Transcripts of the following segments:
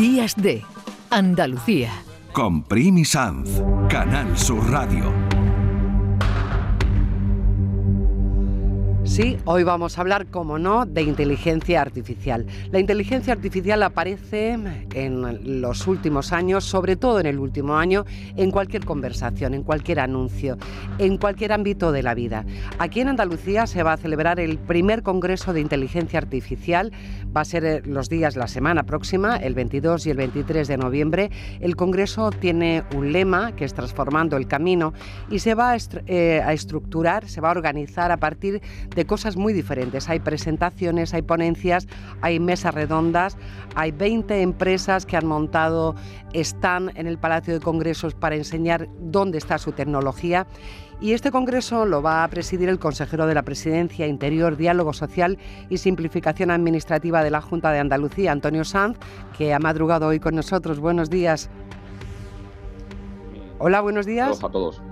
Días de Andalucía. Con Primi Sanz, Canal Sur Radio. Sí, hoy vamos a hablar, como no, de inteligencia artificial. La inteligencia artificial aparece en los últimos años, sobre todo en el último año, en cualquier conversación, en cualquier anuncio, en cualquier ámbito de la vida. Aquí en Andalucía se va a celebrar el primer Congreso de Inteligencia Artificial. Va a ser eh, los días, la semana próxima, el 22 y el 23 de noviembre. El Congreso tiene un lema que es Transformando el Camino y se va a, eh, a estructurar, se va a organizar a partir de de cosas muy diferentes. Hay presentaciones, hay ponencias, hay mesas redondas, hay 20 empresas que han montado, están en el Palacio de Congresos para enseñar dónde está su tecnología. Y este congreso lo va a presidir el consejero de la Presidencia, Interior, Diálogo Social y Simplificación Administrativa de la Junta de Andalucía, Antonio Sanz, que ha madrugado hoy con nosotros. Buenos días. Hola, buenos días. Hola a todos.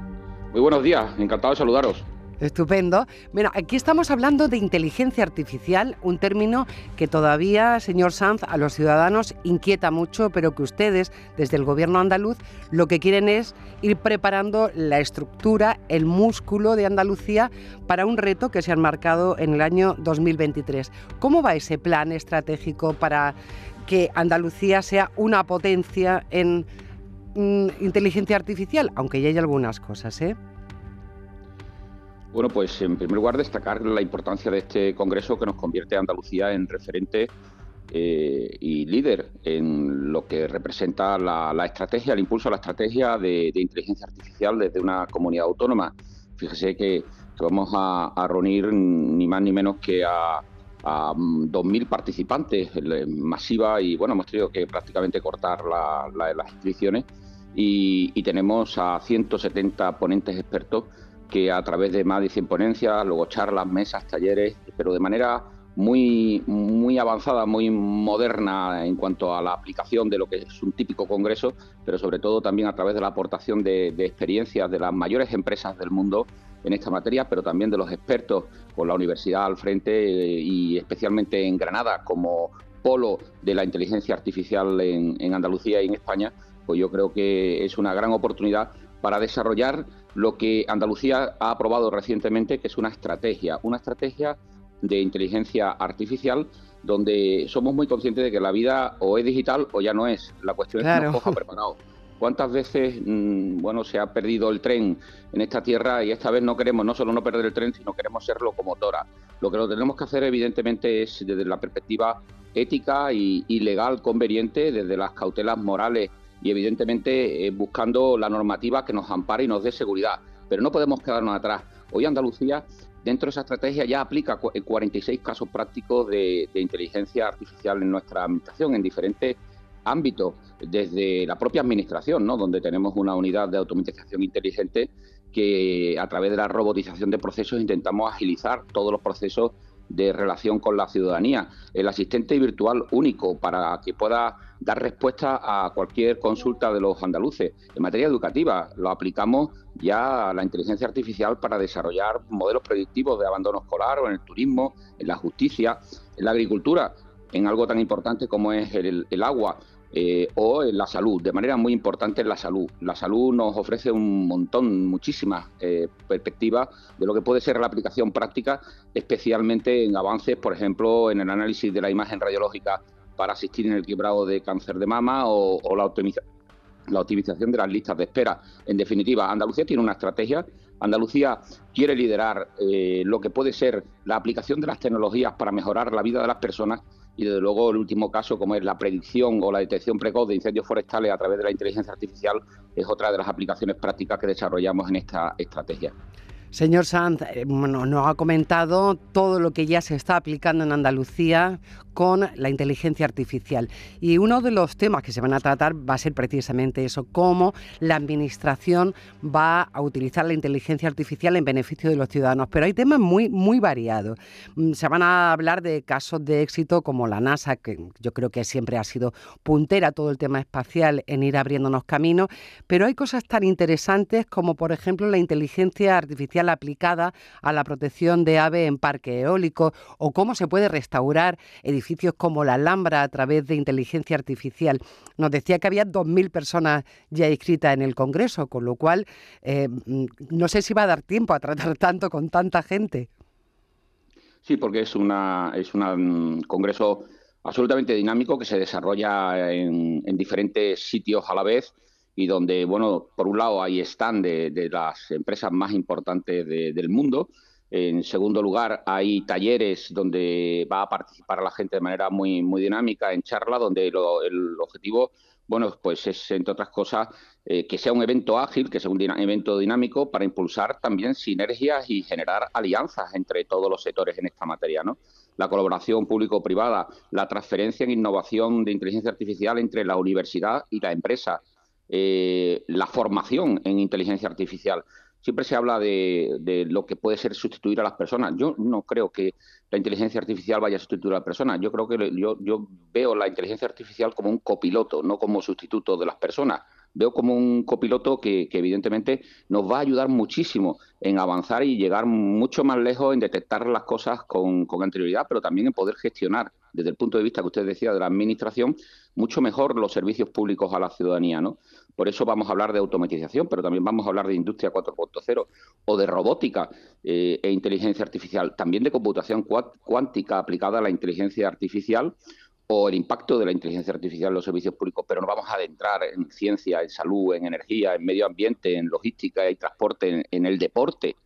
Muy buenos días, encantado de saludaros. Estupendo. Bueno, aquí estamos hablando de inteligencia artificial, un término que todavía, señor Sanz, a los ciudadanos inquieta mucho, pero que ustedes, desde el gobierno andaluz, lo que quieren es ir preparando la estructura, el músculo de Andalucía para un reto que se han marcado en el año 2023. ¿Cómo va ese plan estratégico para que Andalucía sea una potencia en mm, inteligencia artificial? Aunque ya hay algunas cosas, ¿eh? Bueno, pues en primer lugar destacar la importancia de este Congreso que nos convierte a Andalucía en referente eh, y líder en lo que representa la, estrategia, el impulso a la estrategia de, inteligencia artificial desde una comunidad autónoma. Fíjese que, vamos a, reunir ni más ni menos que a, 2.000 participantes, masiva, y bueno, hemos tenido que prácticamente cortar las inscripciones y, y tenemos a 170 ponentes expertos que a través de más de 100 ponencias, luego charlas, mesas, talleres, pero de manera muy, muy avanzada, muy moderna en cuanto a la aplicación de lo que es un típico congreso, pero sobre todo también a través de la aportación de, experiencias de las mayores empresas del mundo en esta materia, pero también de los expertos con la universidad al frente eh, y especialmente en Granada como polo de la inteligencia artificial en, en Andalucía y en España, pues yo creo que es una gran oportunidad para desarrollar lo que Andalucía ha aprobado recientemente, que es una estrategia, una estrategia de inteligencia artificial donde somos muy conscientes de que la vida o es digital o ya no es. La cuestión es que nos coja preparado. ¿Cuántas veces mm, bueno, se ha perdido el tren en esta tierra y esta vez no queremos no solo no perder el tren, sino queremos ser locomotora? Lo que lo tenemos que hacer evidentemente es desde la perspectiva ética y, y legal conveniente, desde las cautelas morales y evidentemente eh, buscando la normativa que nos ampare y nos dé seguridad. Pero no podemos quedarnos atrás. Hoy Andalucía, dentro de esa estrategia, ya aplica 46 casos prácticos de, inteligencia artificial en nuestra administración, en diferentes ámbitos, desde la propia administración, ¿no? donde tenemos una unidad de automatización inteligente que a través de la robotización de procesos intentamos agilizar todos los procesos de relación con la ciudadanía. El asistente virtual único para que pueda dar respuesta a cualquier consulta de los andaluces. En materia educativa, lo aplicamos ya a la inteligencia artificial para desarrollar modelos predictivos de abandono escolar o en el turismo, en la justicia, en la agricultura, en algo tan importante como es el, agua. Eh, o en la salud, de manera muy importante en la salud. La salud nos ofrece un montón, muchísimas eh, perspectivas de lo que puede ser la aplicación práctica, especialmente en avances, por ejemplo, en el análisis de la imagen radiológica para asistir en el quebrado de cáncer de mama o, la, optimización de las listas de espera. En definitiva, Andalucía tiene una estrategia. Andalucía quiere liderar eh, lo que puede ser la aplicación de las tecnologías para mejorar la vida de las personas y desde luego el último caso, como es la predicción o la detección precoz de incendios forestales a través de la inteligencia artificial, es otra de las aplicaciones prácticas que desarrollamos en esta estrategia. Señor Sanz, eh, nos ha comentado todo lo que ya se está aplicando en Andalucía con la inteligencia artificial. Y uno de los temas que se van a tratar va a ser precisamente eso, cómo la Administración va a utilizar la inteligencia artificial en beneficio de los ciudadanos. Pero hay temas muy, muy variados. Mm, se van a hablar de casos de éxito como la NASA, que yo creo que siempre ha sido puntera todo el tema espacial en ir abriéndonos caminos, pero hay cosas tan interesantes como, por ejemplo, la inteligencia artificial aplicada a la protección de ave en parque eólico o cómo se puede restaurar edificios como la Alhambra a través de inteligencia artificial. Nos decía que había 2.000 personas ya inscritas en el Congreso, con lo cual eh, mm, no sé si va a dar tiempo a tratar tanto con tanta gente. Sí, porque es es un congreso absolutamente dinámico que se desarrolla en, diferentes sitios a la vez y donde, bueno, por un lado hay stand de, las empresas más importantes del mundo. En segundo lugar, hay talleres donde va a participar la gente de manera muy, muy dinámica en charla, donde el objetivo bueno, pues es, entre otras cosas, eh, que sea un evento ágil, que sea un evento dinámico para impulsar también sinergias y generar alianzas entre todos los sectores en esta materia, ¿no? La colaboración público-privada, la transferencia en innovación de inteligencia artificial entre la universidad y la empresa, eh, la formación en inteligencia artificial siempre se habla de, lo que puede ser sustituir a las personas. Yo no creo que la inteligencia artificial vaya a sustituir a las personas. Yo creo que yo, yo veo la inteligencia artificial como un copiloto, no como sustituto de las personas. Veo como un copiloto que, evidentemente nos va a ayudar muchísimo en avanzar y llegar mucho más lejos en detectar las cosas con, con anterioridad, pero también en poder gestionar desde el punto de vista que usted decía de la administración, mucho mejor los servicios públicos a la ciudadanía, ¿no? Por eso vamos a hablar de automatización, pero también vamos a hablar de industria 4.0 o de robótica eh, e inteligencia artificial, también de computación cuántica aplicada a la inteligencia artificial o el impacto de la inteligencia artificial en los servicios públicos, pero no vamos a adentrar en ciencia, en salud, en energía, en medio ambiente, en logística y transporte, en, el deporte.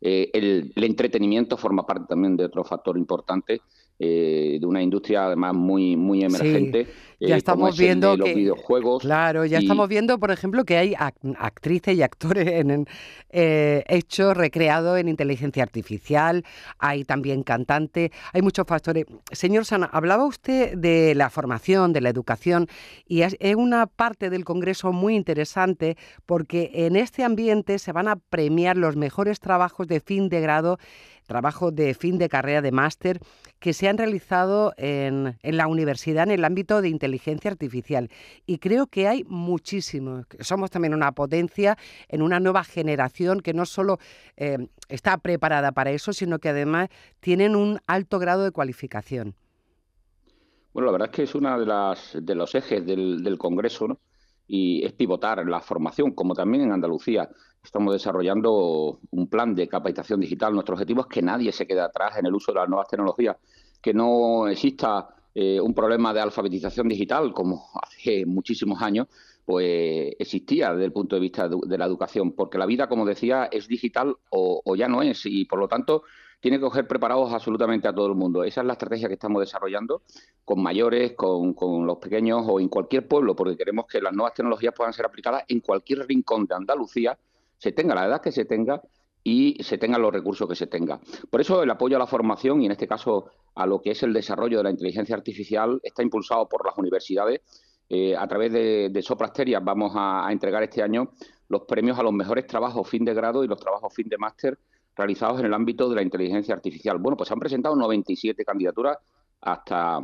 Eh, el, entretenimiento forma parte también de otro factor importante eh, de una industria además muy muy emergente. ya eh, estamos viendo los videojuegos. Claro, ya estamos viendo, por ejemplo, que hay actrices y actores en, eh, hechos recreados en inteligencia artificial. Hay también cantantes. Hay muchos factores. Señor Sana, hablaba usted de la formación, de la educación, y es una parte del Congreso muy interesante porque en este ambiente se van a premiar los mejores trabajos de fin de grado trabajo de fin de carrera de máster que se han realizado en, la universidad en el ámbito de inteligencia artificial. Y creo que hay muchísimos. Somos también una potencia en una nueva generación que no solo eh, está preparada para eso, sino que además tienen un alto grado de cualificación. Bueno, la verdad es que es uno de, las, de los ejes del, del Congreso, ¿no? y es pivotar la formación, como también en Andalucía. Estamos desarrollando un plan de capacitación digital. Nuestro objetivo es que nadie se quede atrás en el uso de las nuevas tecnologías, que no exista eh, un problema de alfabetización digital como hace muchísimos años, pues existía desde el punto de vista de, la educación, porque la vida, como decía, es digital o, o ya no es, y por lo tanto tiene que coger preparados absolutamente a todo el mundo. Esa es la estrategia que estamos desarrollando con mayores, con, los pequeños o en cualquier pueblo, porque queremos que las nuevas tecnologías puedan ser aplicadas en cualquier rincón de Andalucía, se tenga la edad que se tenga y se tengan los recursos que se tenga. Por eso el apoyo a la formación y en este caso a lo que es el desarrollo de la inteligencia artificial está impulsado por las universidades. Eh, a través de, de vamos a entregar este año los premios a los mejores trabajos fin de grado y los trabajos fin de máster realizados en el ámbito de la inteligencia artificial. Bueno, pues se han presentado 97 candidaturas hasta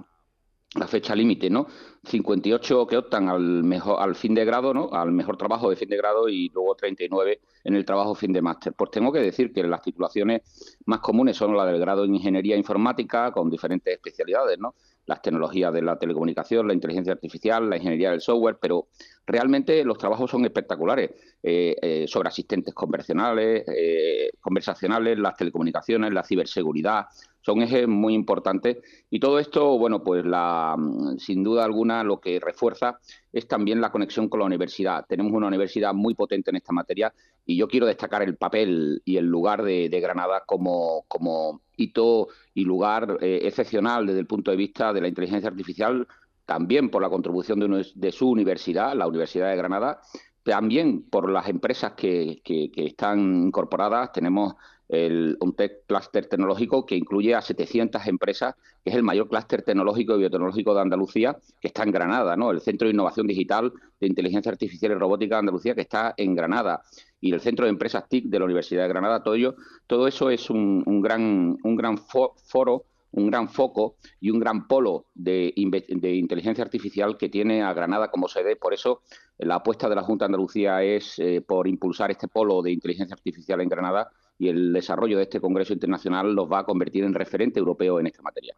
la fecha límite, ¿no? 58 que optan al mejor al fin de grado, ¿no? Al mejor trabajo de fin de grado y luego 39 en el trabajo fin de máster. Pues tengo que decir que las titulaciones más comunes son la del grado en ingeniería informática con diferentes especialidades, ¿no? Las tecnologías de la telecomunicación, la inteligencia artificial, la ingeniería del software, pero realmente los trabajos son espectaculares eh, eh, sobre asistentes conversacionales, eh, conversacionales, las telecomunicaciones, la ciberseguridad, son ejes muy importantes y todo esto, bueno, pues la, mm, sin duda alguna lo que refuerza es también la conexión con la universidad. Tenemos una universidad muy potente en esta materia y yo quiero destacar el papel y el lugar de, Granada como, como hito y lugar eh, excepcional desde el punto de vista de la inteligencia artificial, también por la contribución de, su universidad, la Universidad de Granada, también por las empresas que, que están incorporadas. Tenemos el, un tech cluster tecnológico que incluye a 700 empresas, que es el mayor clúster tecnológico y biotecnológico de Andalucía, que está en Granada, ¿no? El Centro de Innovación Digital de Inteligencia Artificial y Robótica de Andalucía, que está en Granada, y el Centro de Empresas TIC de la Universidad de Granada, todo ello, todo eso es un, gran, un gran foro un gran foco y un gran polo de, de, inteligencia artificial que tiene a Granada como sede. Por eso la apuesta de la Junta de Andalucía es eh, por impulsar este polo de inteligencia artificial en Granada y el desarrollo de este Congreso Internacional los va a convertir en referente europeo en esta materia.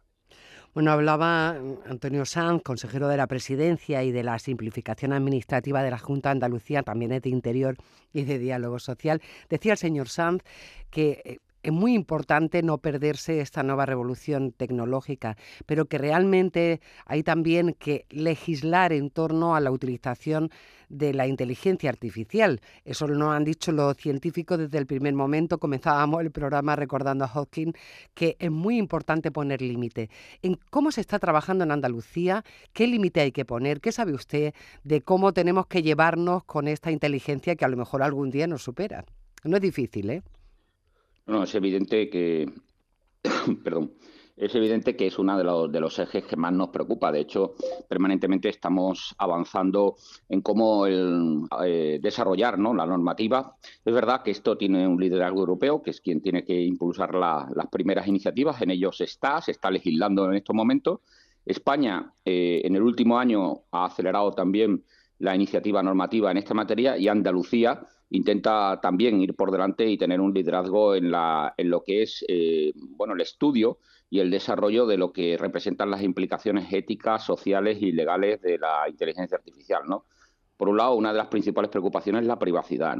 Bueno, hablaba Antonio Sanz, consejero de la Presidencia y de la simplificación administrativa de la Junta de Andalucía, también es de Interior y de Diálogo Social. Decía el señor Sanz que eh, es muy importante no perderse esta nueva revolución tecnológica, pero que realmente hay también que legislar en torno a la utilización de la inteligencia artificial. Eso lo han dicho los científicos desde el primer momento. Comenzábamos el programa recordando a Hawking que es muy importante poner límite. En cómo se está trabajando en Andalucía, qué límite hay que poner, qué sabe usted de cómo tenemos que llevarnos con esta inteligencia que a lo mejor algún día nos supera. No es difícil, ¿eh? No, es evidente que, perdón, es evidente que es uno de los, ejes que más nos preocupa. De hecho, permanentemente estamos avanzando en cómo eh, desarrollar la normativa. Es verdad que esto tiene un liderazgo europeo, que es quien tiene que impulsar las primeras iniciativas. En ellos está, se está legislando en estos momentos. España, eh, en el último año, ha acelerado también la iniciativa normativa en esta materia y Andalucía intenta también ir por delante y tener un liderazgo en, lo que es eh, bueno, el estudio y el desarrollo de lo que representan las implicaciones éticas, sociales y legales de la inteligencia artificial. Por un lado, una de las principales preocupaciones es la privacidad.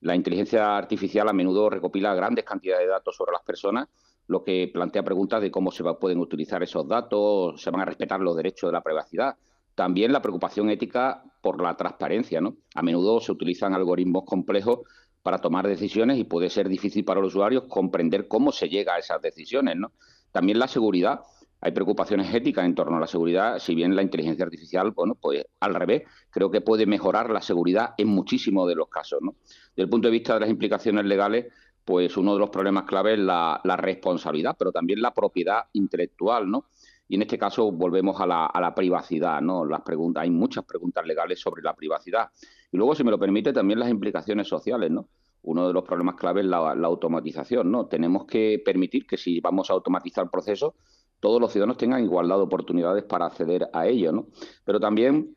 La inteligencia artificial a menudo recopila grandes cantidades de datos sobre las personas, lo que plantea preguntas de cómo se pueden utilizar esos datos, se van a respetar los derechos de la privacidad también la preocupación ética por la transparencia. ¿no? A menudo se utilizan algoritmos complejos para tomar decisiones y puede ser difícil para los usuarios comprender cómo se llega a esas decisiones. ¿no? También la seguridad. Hay preocupaciones éticas en torno a la seguridad, si bien la inteligencia artificial, bueno, pues al revés, creo que puede mejorar la seguridad en muchísimos de los casos. ¿no? Desde el punto de vista de las implicaciones legales, pues uno de los problemas clave es la, la responsabilidad, pero también la propiedad intelectual, ¿no? Y en este caso volvemos a la, privacidad, ¿no? Las preguntas, hay muchas preguntas legales sobre la privacidad. Y luego, si me lo permite, también las implicaciones sociales, ¿no? Uno de los problemas clave es la, automatización, ¿no? Tenemos que permitir que si vamos a automatizar procesos, todos los ciudadanos tengan igualdad de oportunidades para acceder a ello, ¿no? Pero también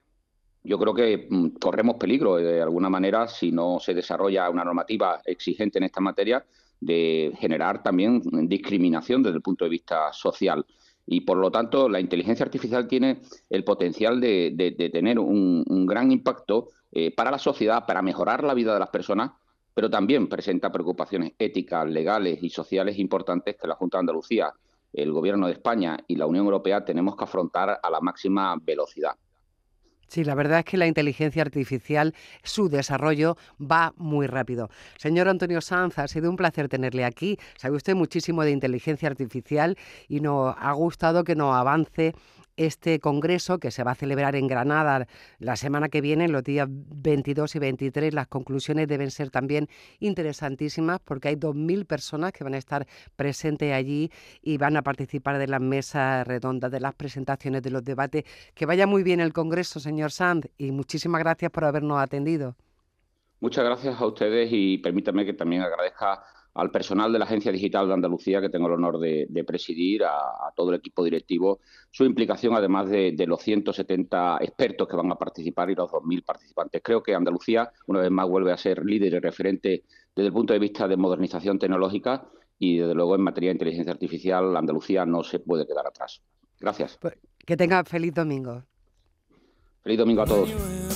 yo creo que mm, corremos peligro de alguna manera si no se desarrolla una normativa exigente en esta materia de generar también discriminación desde el punto de vista social y por lo tanto la inteligencia artificial tiene el potencial de, tener un, gran impacto eh, para la sociedad, para mejorar la vida de las personas, pero también presenta preocupaciones éticas, legales y sociales importantes que la Junta de Andalucía, el Gobierno de España y la Unión Europea tenemos que afrontar a la máxima velocidad. Sí, la verdad es que la inteligencia artificial, su desarrollo va muy rápido. Señor Antonio Sanz, ha sido un placer tenerle aquí. Sabe usted muchísimo de inteligencia artificial y nos ha gustado que nos avance este congreso que se va a celebrar en Granada la semana que viene, los días 22 y 23. Las conclusiones deben ser también interesantísimas porque hay 2.000 personas que van a estar presentes allí y van a participar de las mesas redondas, de las presentaciones, de los debates. Que vaya muy bien el congreso, señor Sanz, y muchísimas gracias por habernos atendido. Muchas gracias a ustedes y permítame que también agradezca al personal de la Agencia Digital de Andalucía, que tengo el honor de, presidir, a, todo el equipo directivo, su implicación, además de, los 170 expertos que van a participar y los 2.000 participantes. Creo que Andalucía, una vez más, vuelve a ser líder y referente desde el punto de vista de modernización tecnológica y, desde luego, en materia de inteligencia artificial, Andalucía no se puede quedar atrás. Gracias. Pues, que tenga feliz domingo. Feliz domingo a todos.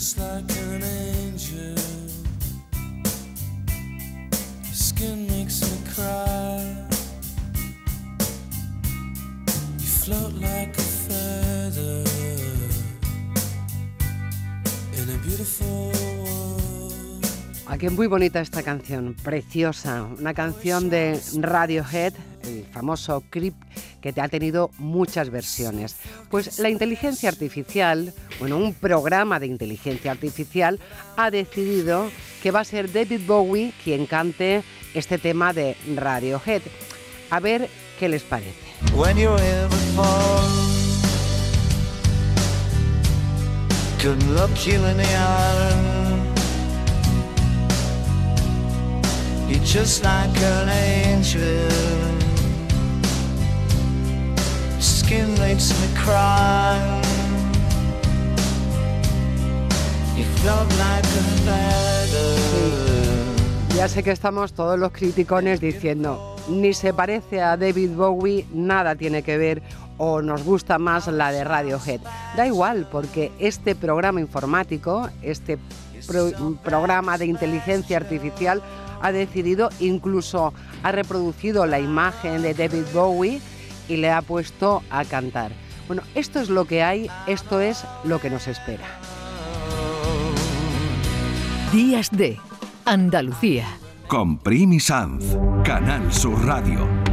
Just like an angel. Your skin makes me cry. You float like a feather in a beautiful world. Aquí es muy bonita esta canción, preciosa. Una canción de Radiohead, el famoso Creep que te ha tenido muchas versiones. Pues la inteligencia artificial, bueno, un programa de inteligencia artificial ha decidido que va a ser David Bowie quien cante este tema de Radiohead. A ver qué les parece. Ya sé que estamos todos los criticones diciendo, ni se parece a David Bowie, nada tiene que ver o nos gusta más la de Radiohead. Da igual, porque este programa informático, este pro- programa de inteligencia artificial, ha decidido, incluso ha reproducido la imagen de David Bowie y le ha puesto a cantar. Bueno, esto es lo que hay, esto es lo que nos espera. Días de Andalucía. Con Primi Sanz, Canal Sur Radio.